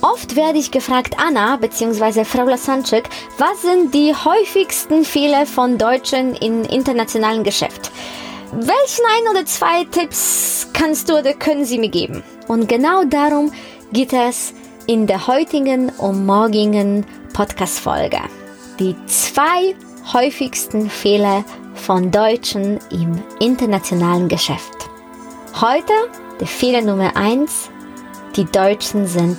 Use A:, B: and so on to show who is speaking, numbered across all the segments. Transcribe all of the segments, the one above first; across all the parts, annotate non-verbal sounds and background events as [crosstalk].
A: Oft werde ich gefragt, Anna bzw. Frau Lasanczyk, was sind die häufigsten Fehler von Deutschen im internationalen Geschäft? Welchen ein oder zwei Tipps kannst du oder können Sie mir geben? Und genau darum geht es in der heutigen und morgigen Podcast-Folge. Die zwei häufigsten Fehler von Deutschen im internationalen Geschäft. Heute der Fehler Nummer eins: Die Deutschen sind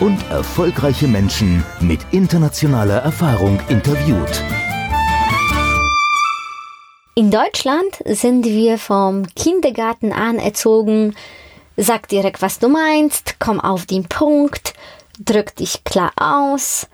B: und erfolgreiche Menschen mit internationaler Erfahrung interviewt.
A: In Deutschland sind wir vom Kindergarten an erzogen, sag direkt, was du meinst, komm auf den Punkt, drück dich klar aus.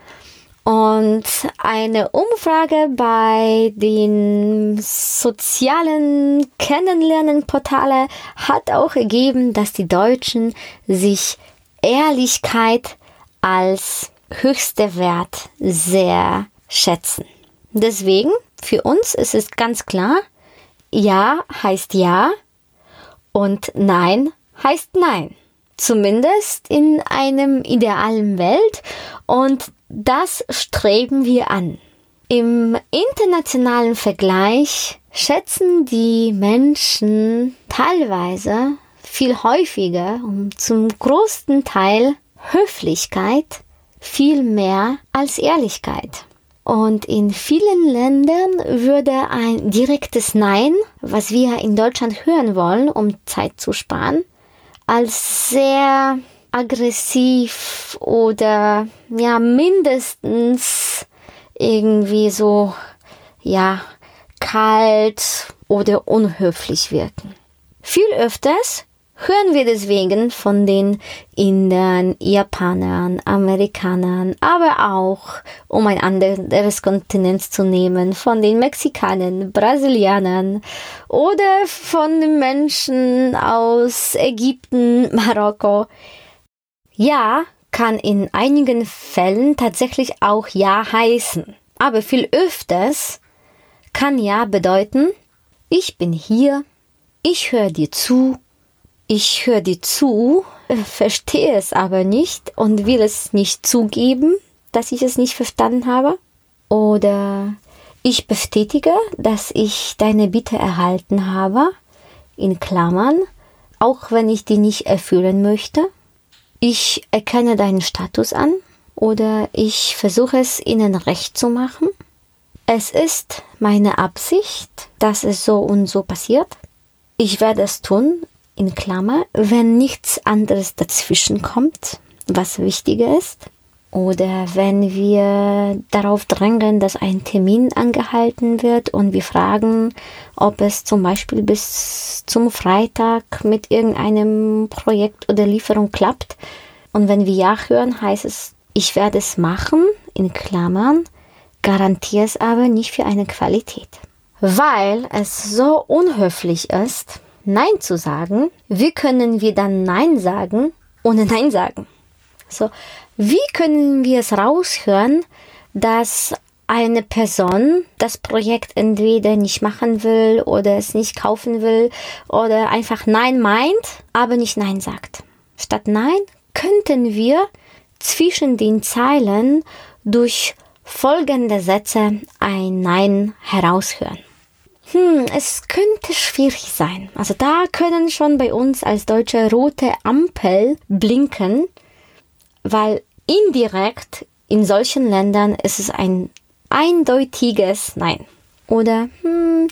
A: Und eine Umfrage bei den sozialen Kennenlernenportale hat auch ergeben, dass die Deutschen sich Ehrlichkeit als höchster Wert sehr schätzen. Deswegen, für uns ist es ganz klar, ja heißt ja und nein heißt nein. Zumindest in einem idealen Welt und das streben wir an. Im internationalen Vergleich schätzen die Menschen teilweise viel häufiger und zum größten Teil Höflichkeit viel mehr als Ehrlichkeit. Und in vielen Ländern würde ein direktes Nein, was wir in Deutschland hören wollen, um Zeit zu sparen, als sehr aggressiv oder ja mindestens irgendwie so ja kalt oder unhöflich wirken. Viel öfters hören wir deswegen von den Indern, Japanern, Amerikanern, aber auch, um ein anderes Kontinent zu nehmen, von den Mexikanern, Brasilianern oder von den Menschen aus Ägypten, Marokko. Ja kann in einigen Fällen tatsächlich auch Ja heißen, aber viel öfters kann Ja bedeuten, ich bin hier, ich höre dir zu, ich höre dir zu, äh, verstehe es aber nicht und will es nicht zugeben, dass ich es nicht verstanden habe. Oder ich bestätige, dass ich deine Bitte erhalten habe, in Klammern, auch wenn ich die nicht erfüllen möchte. Ich erkenne deinen Status an oder ich versuche es ihnen recht zu machen. Es ist meine Absicht, dass es so und so passiert. Ich werde es tun, in Klammer, wenn nichts anderes dazwischen kommt, was wichtiger ist. Oder wenn wir darauf drängen, dass ein Termin angehalten wird und wir fragen, ob es zum Beispiel bis zum Freitag mit irgendeinem Projekt oder Lieferung klappt. Und wenn wir Ja hören, heißt es, ich werde es machen, in Klammern, garantiere es aber nicht für eine Qualität. Weil es so unhöflich ist, Nein zu sagen, wie können wir dann Nein sagen, ohne Nein sagen? So, wie können wir es raushören, dass eine Person das Projekt entweder nicht machen will oder es nicht kaufen will oder einfach Nein meint, aber nicht Nein sagt. Statt Nein könnten wir zwischen den Zeilen durch folgende Sätze ein Nein heraushören. Hm, es könnte schwierig sein. Also da können schon bei uns als Deutsche rote Ampel blinken, weil indirekt in solchen Ländern ist es ein eindeutiges Nein. Oder hm,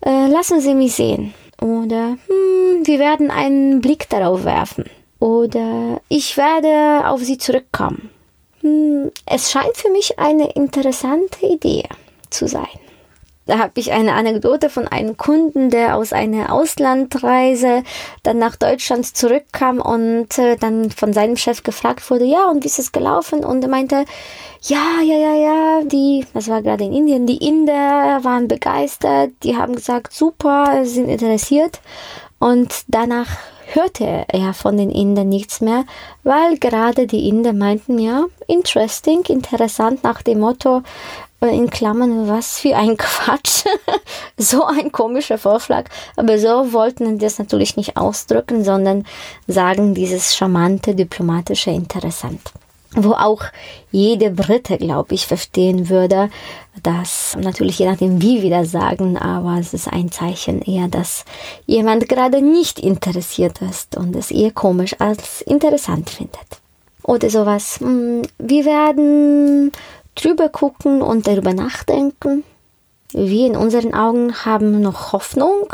A: äh, lassen Sie mich sehen. Oder hm, wir werden einen Blick darauf werfen. Oder ich werde auf Sie zurückkommen. Hm, es scheint für mich eine interessante Idee zu sein. Da habe ich eine Anekdote von einem Kunden, der aus einer Auslandreise dann nach Deutschland zurückkam und äh, dann von seinem Chef gefragt wurde, ja, und wie ist es gelaufen? Und er meinte, ja, ja, ja, ja, die, das war gerade in Indien, die Inder waren begeistert, die haben gesagt, super, sind interessiert. Und danach hörte er von den Indern nichts mehr, weil gerade die Inder meinten, ja, interesting, interessant nach dem Motto, in Klammern, was für ein [laughs] Quatsch. so ein komischer Vorschlag. Aber so wollten sie das natürlich nicht ausdrücken, sondern sagen dieses charmante, diplomatische interessant. Wo auch jede Brite, glaube ich, verstehen würde, dass natürlich je nachdem, wie wir das sagen, aber es ist ein Zeichen eher, dass jemand gerade nicht interessiert ist und es eher komisch als interessant findet. Oder sowas. Hm, wir werden drüber gucken und darüber nachdenken. Wir in unseren Augen haben noch Hoffnung,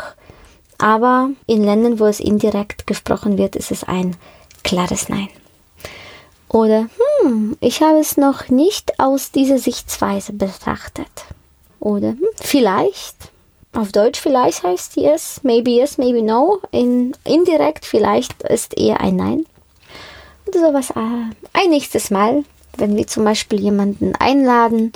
A: aber in Ländern, wo es indirekt gesprochen wird, ist es ein klares Nein. Oder, hm, ich habe es noch nicht aus dieser Sichtweise betrachtet. Oder, hm, vielleicht, auf Deutsch vielleicht heißt yes, maybe yes, maybe no. In, indirekt vielleicht ist eher ein Nein. Oder sowas. Äh, ein nächstes Mal wenn wir zum Beispiel jemanden einladen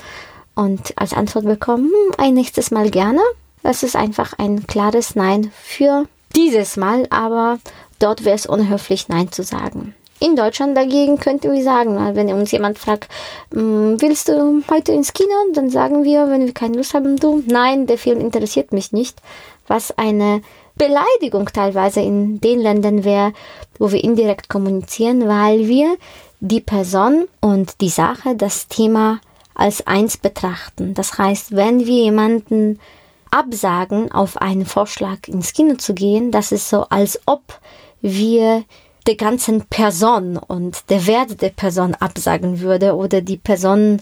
A: und als Antwort bekommen, hm, ein nächstes Mal gerne. Das ist einfach ein klares Nein für dieses Mal, aber dort wäre es unhöflich, Nein zu sagen. In Deutschland dagegen könnten wir sagen, wenn uns jemand fragt, hm, willst du heute ins Kino? Dann sagen wir, wenn wir keine Lust haben, du, nein, der Film interessiert mich nicht. Was eine Beleidigung teilweise in den Ländern wäre, wo wir indirekt kommunizieren, weil wir die Person und die Sache, das Thema als eins betrachten. Das heißt, wenn wir jemanden absagen, auf einen Vorschlag ins Kino zu gehen, das ist so, als ob wir der ganzen Person und der Wert der Person absagen würde oder die Person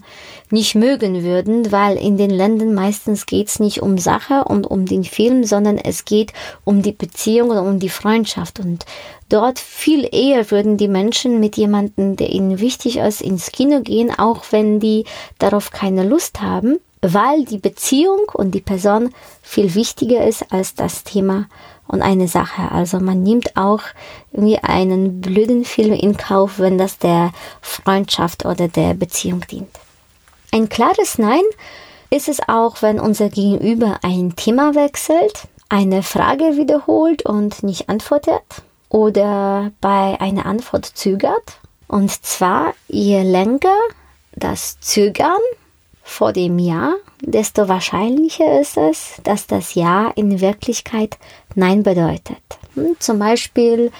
A: nicht mögen würden, weil in den Ländern meistens geht's nicht um Sache und um den Film, sondern es geht um die Beziehung und um die Freundschaft. Und dort viel eher würden die Menschen mit jemandem, der ihnen wichtig ist, ins Kino gehen, auch wenn die darauf keine Lust haben, weil die Beziehung und die Person viel wichtiger ist als das Thema und eine Sache. Also man nimmt auch irgendwie einen blöden Film in Kauf, wenn das der Freundschaft oder der Beziehung dient. Ein klares Nein ist es auch, wenn unser Gegenüber ein Thema wechselt, eine Frage wiederholt und nicht antwortet oder bei einer Antwort zögert. Und zwar je länger das Zögern vor dem Ja, desto wahrscheinlicher ist es, dass das Ja in Wirklichkeit Nein bedeutet. Hm, zum Beispiel,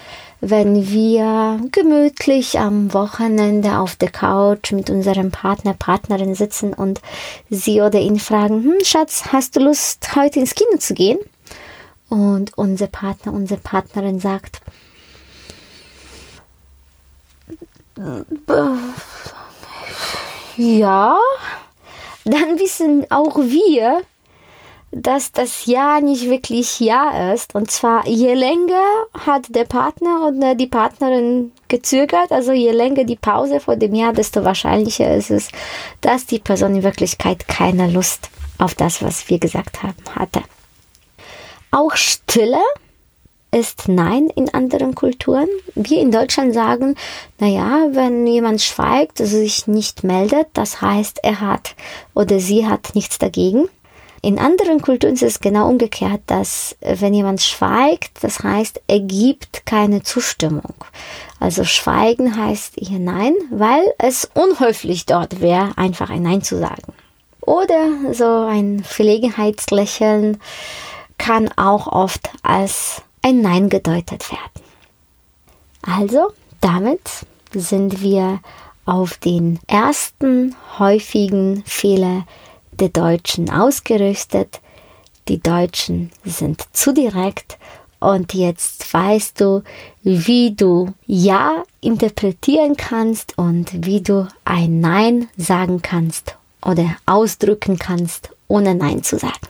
A: wenn wir gemütlich am Wochenende auf der Couch mit unserem Partner, Partnerin sitzen und sie oder ihn fragen, hm, Schatz, hast du Lust, heute ins Kino zu gehen? Und unser Partner, unsere Partnerin sagt, ja, dann wissen auch wir, dass das Ja nicht wirklich Ja ist. Und zwar, je länger hat der Partner oder die Partnerin gezögert, also je länger die Pause vor dem Ja, desto wahrscheinlicher ist es, dass die Person in Wirklichkeit keine Lust auf das, was wir gesagt haben, hatte. Auch Stille ist Nein in anderen Kulturen. Wir in Deutschland sagen, naja, wenn jemand schweigt, sich nicht meldet, das heißt, er hat oder sie hat nichts dagegen. In anderen Kulturen ist es genau umgekehrt, dass wenn jemand schweigt, das heißt, er gibt keine Zustimmung. Also schweigen heißt hier Nein, weil es unhöflich dort wäre, einfach ein Nein zu sagen. Oder so ein Verlegenheitslächeln kann auch oft als ein Nein gedeutet werden. Also, damit sind wir auf den ersten häufigen Fehler der Deutschen ausgerüstet. Die Deutschen sind zu direkt und jetzt weißt du, wie du Ja interpretieren kannst und wie du ein Nein sagen kannst oder ausdrücken kannst, ohne Nein zu sagen.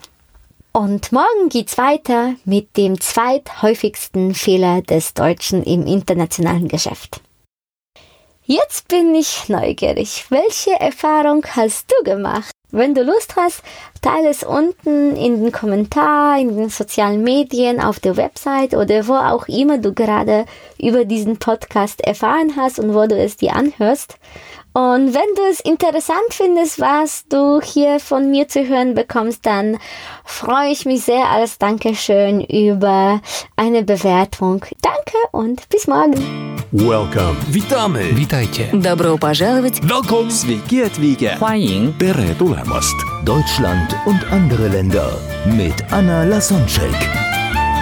A: Und morgen geht's weiter mit dem zweithäufigsten Fehler des Deutschen im internationalen Geschäft. Jetzt bin ich neugierig. Welche Erfahrung hast du gemacht? Wenn du Lust hast, teile es unten in den Kommentar, in den sozialen Medien, auf der Website oder wo auch immer du gerade über diesen Podcast erfahren hast und wo du es dir anhörst. Und wenn du es interessant findest, was du hier von mir zu hören bekommst, dann freue ich mich sehr als Dankeschön über eine Bewertung. Danke und bis morgen.
C: Welcome. Witamy.
D: Witajcie.
E: Добро пожаловать!
C: Welcome. Sveiki atvykę.
D: 欢迎
C: Tere tulemast.
B: Deutschland und andere Länder mit Anna Lasonczek.